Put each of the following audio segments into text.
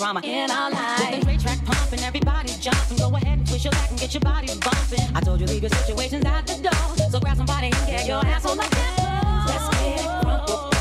drama in our life. With the great track pumping, everybody's jumping. Go ahead and twist your back and get your body bumping. I told you leave your situations at the door. So grab somebody and get your ass on the floor. Let's get crumpled.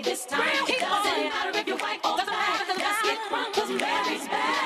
this time. It doesn't matter if you're white or black. Let's get drunk, cause Mary's back.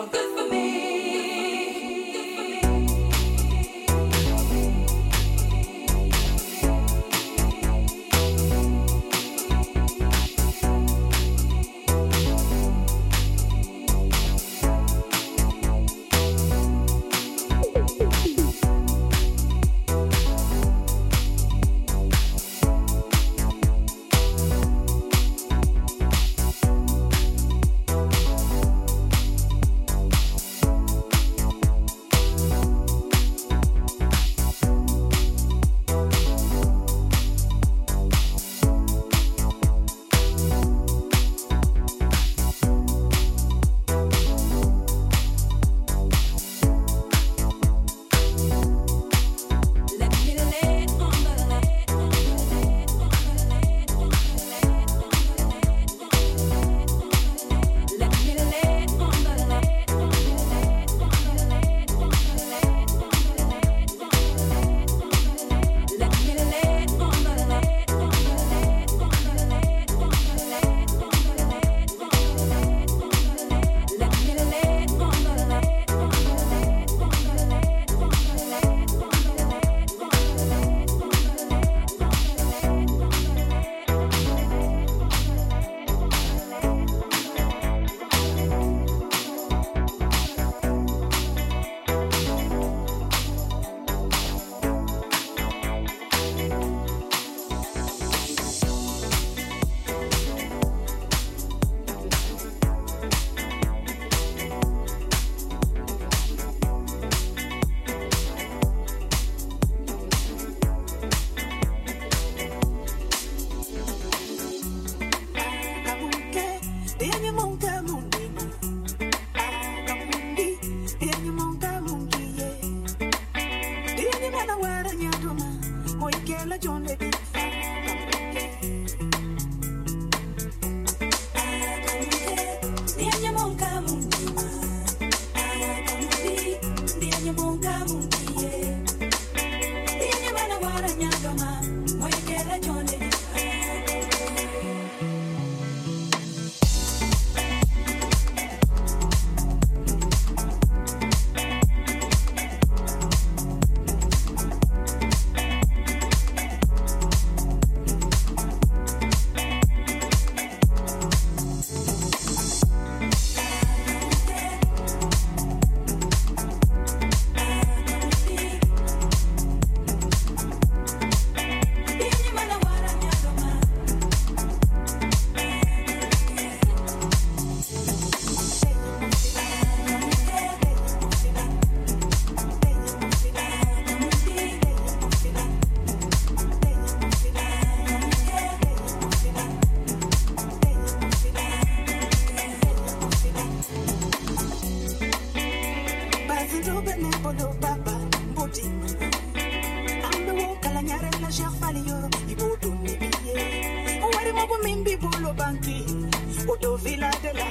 All good for me. la journée la nyare na shekh faliyo ibo dumi biye wari mo mimbi bolo banki odo villa de la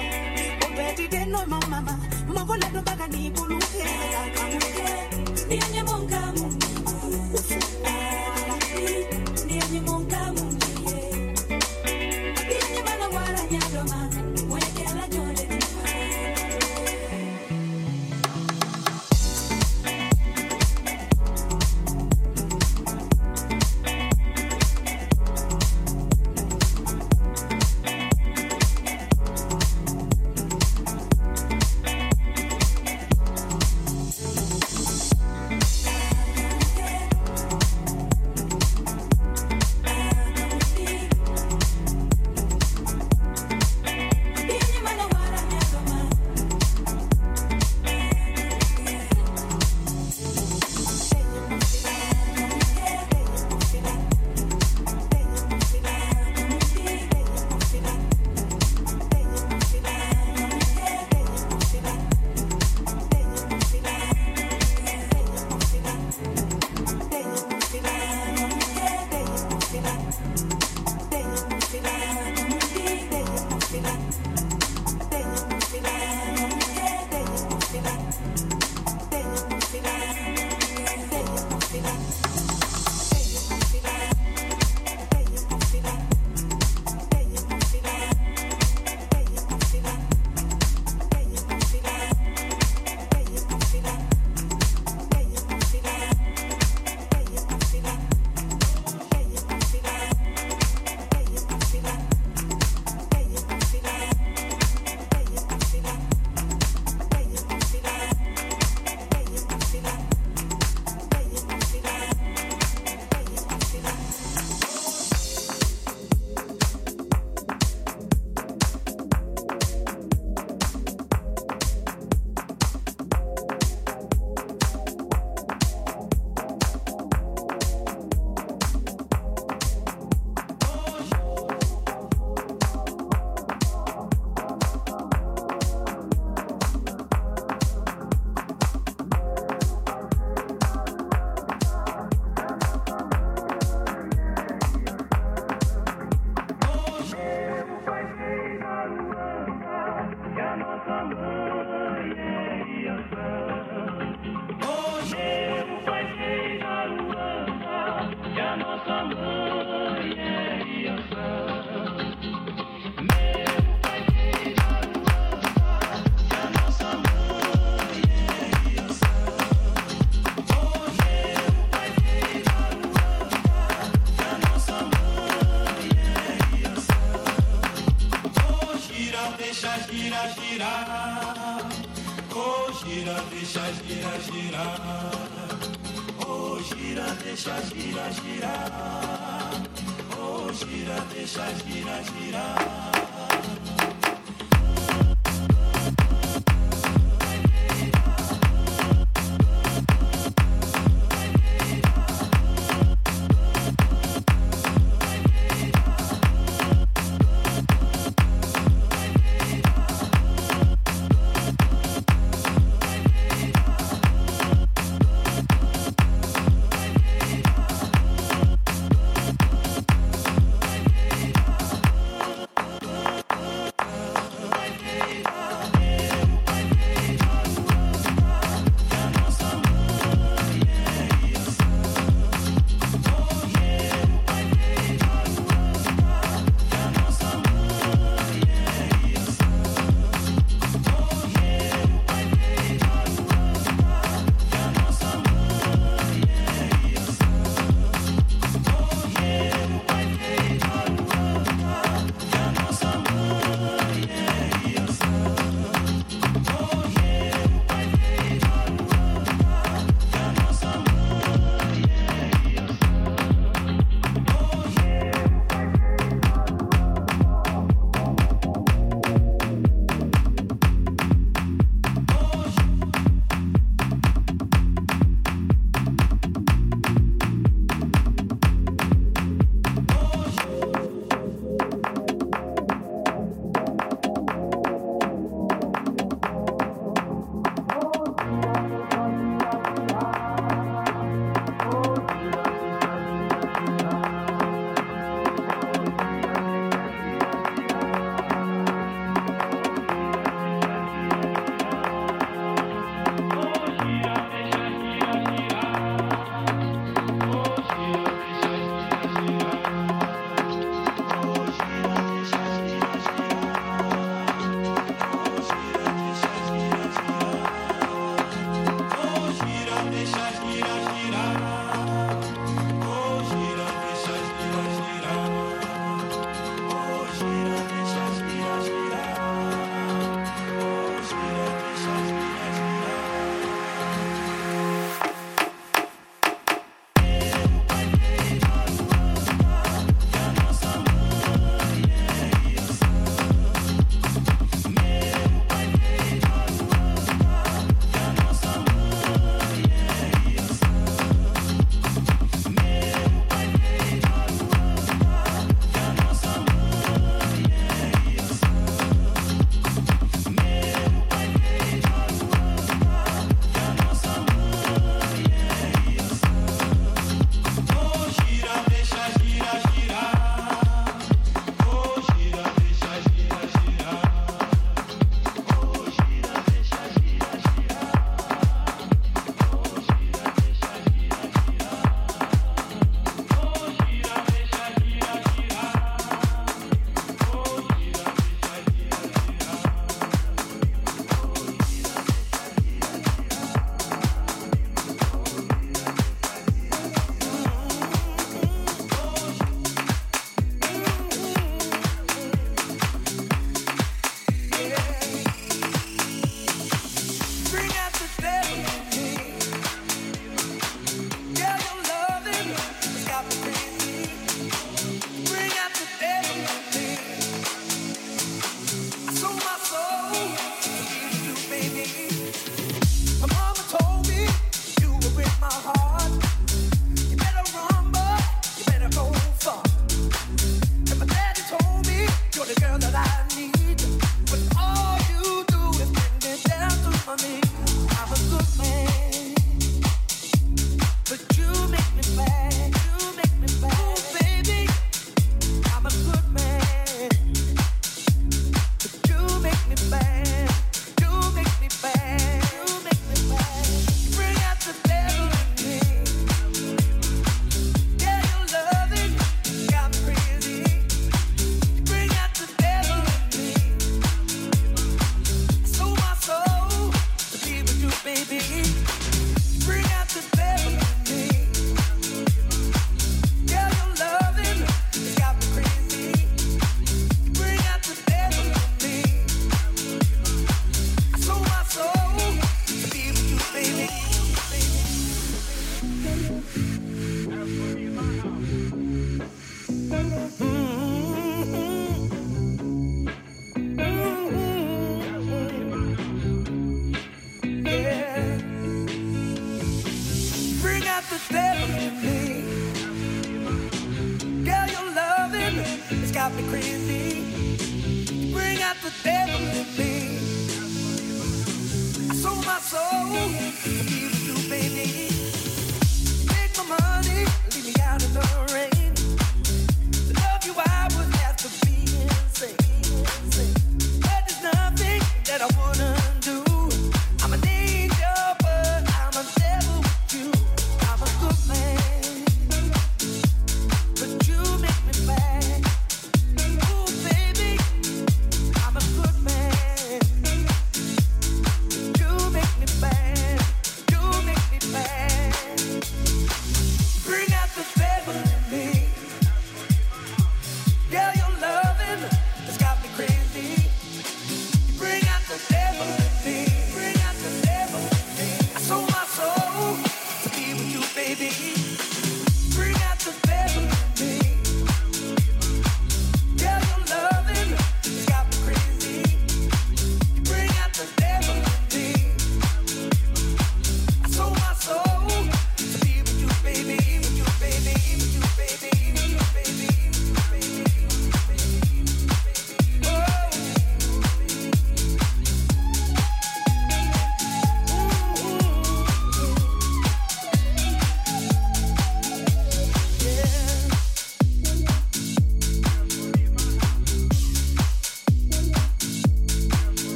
obedi de no mama mogo le do baga ni bulu ke ka kamuke ni nye monkamu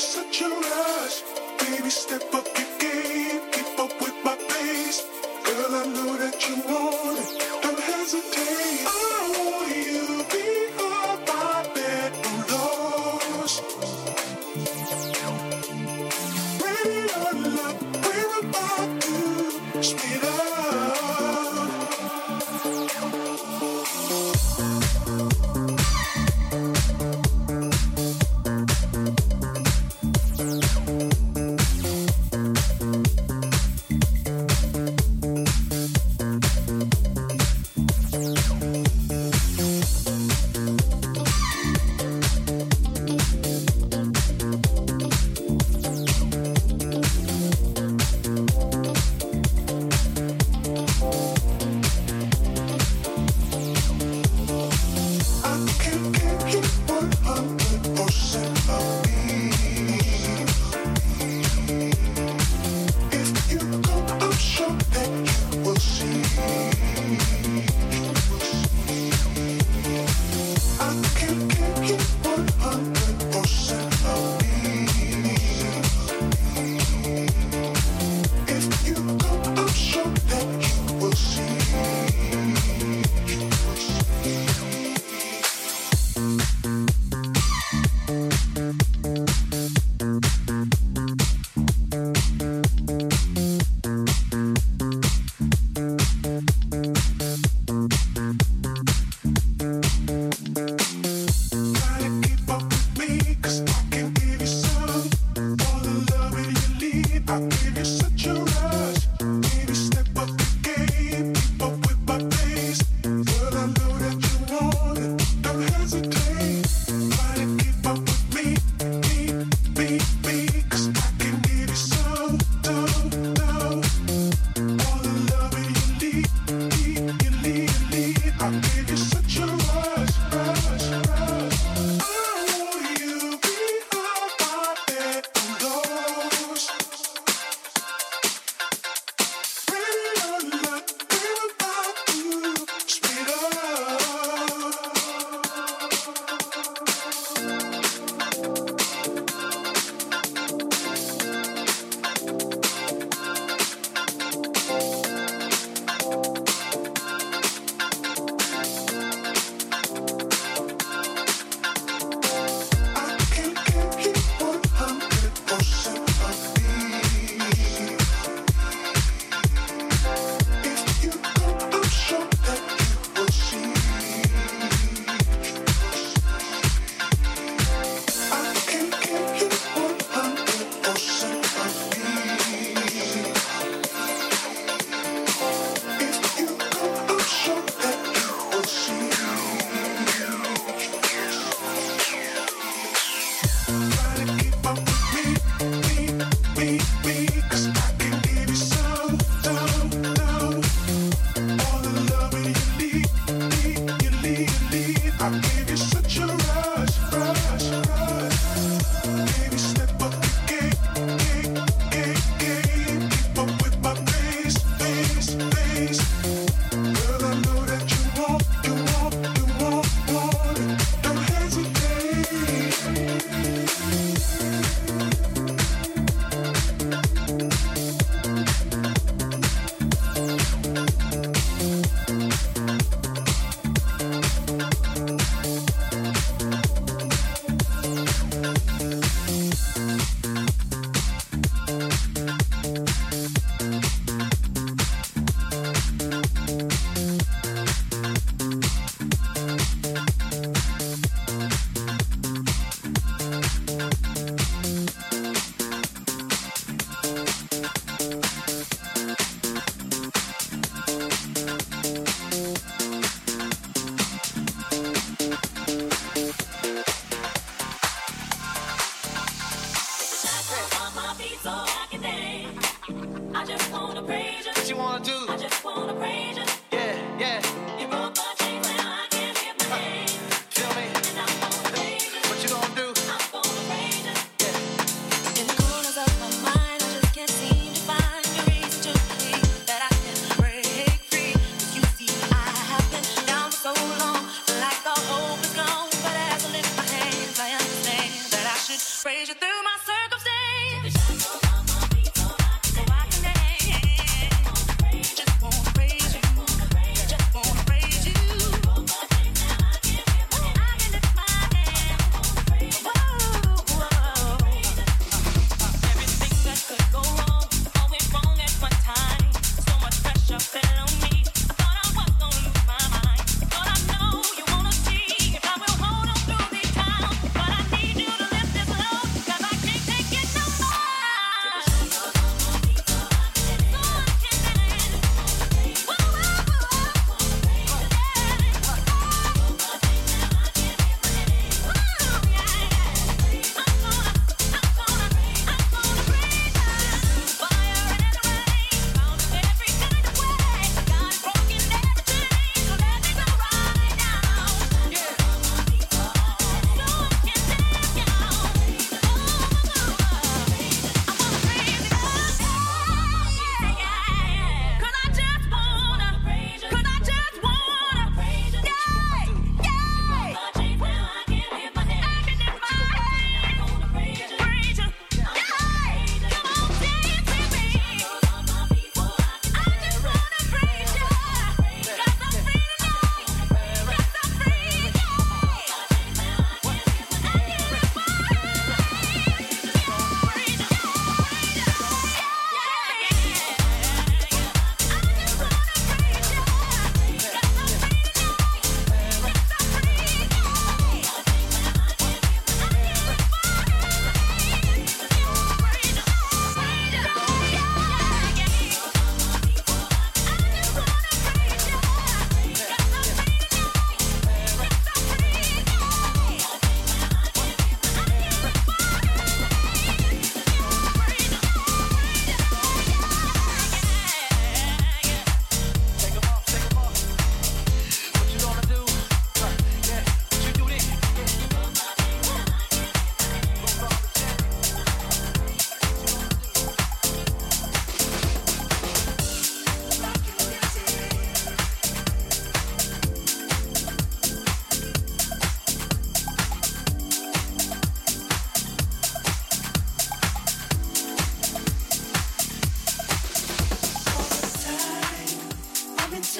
Such a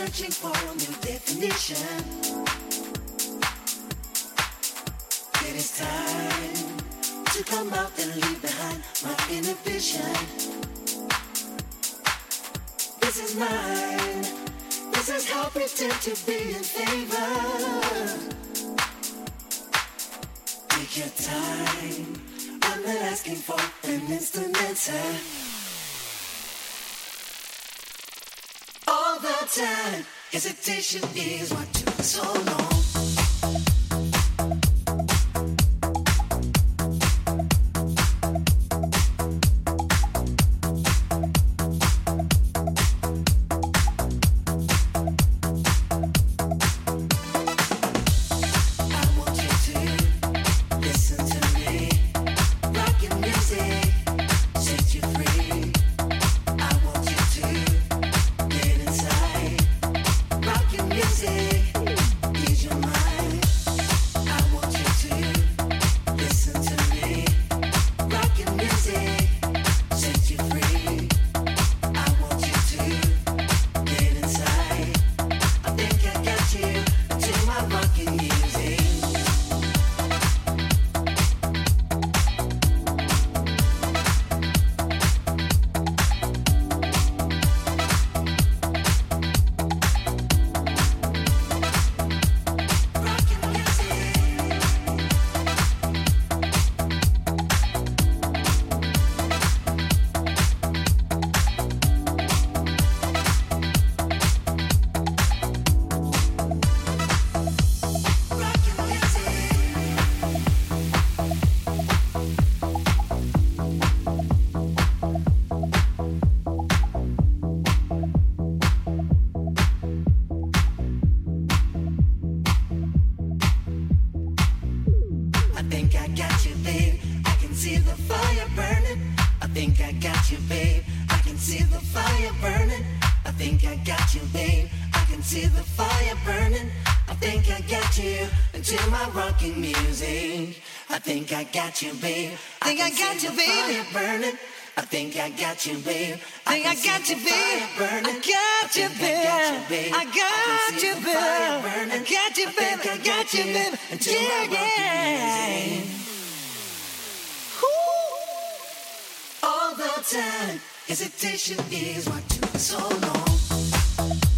searching for a new definition. It is time to come out and leave behind my inhibition. This is mine. This is how I pretend to be in favor. Take your time. I'm not asking for an instant answer. Time, hesitation is what took so long. Got you, babe. I think I got you, babe. Burning. I think I got you, babe. I think I got you, babe. I got you, babe. I got you, babe. I got you, babe. I got you, babe. Yeah, yeah. All the time, hesitation is what took so long.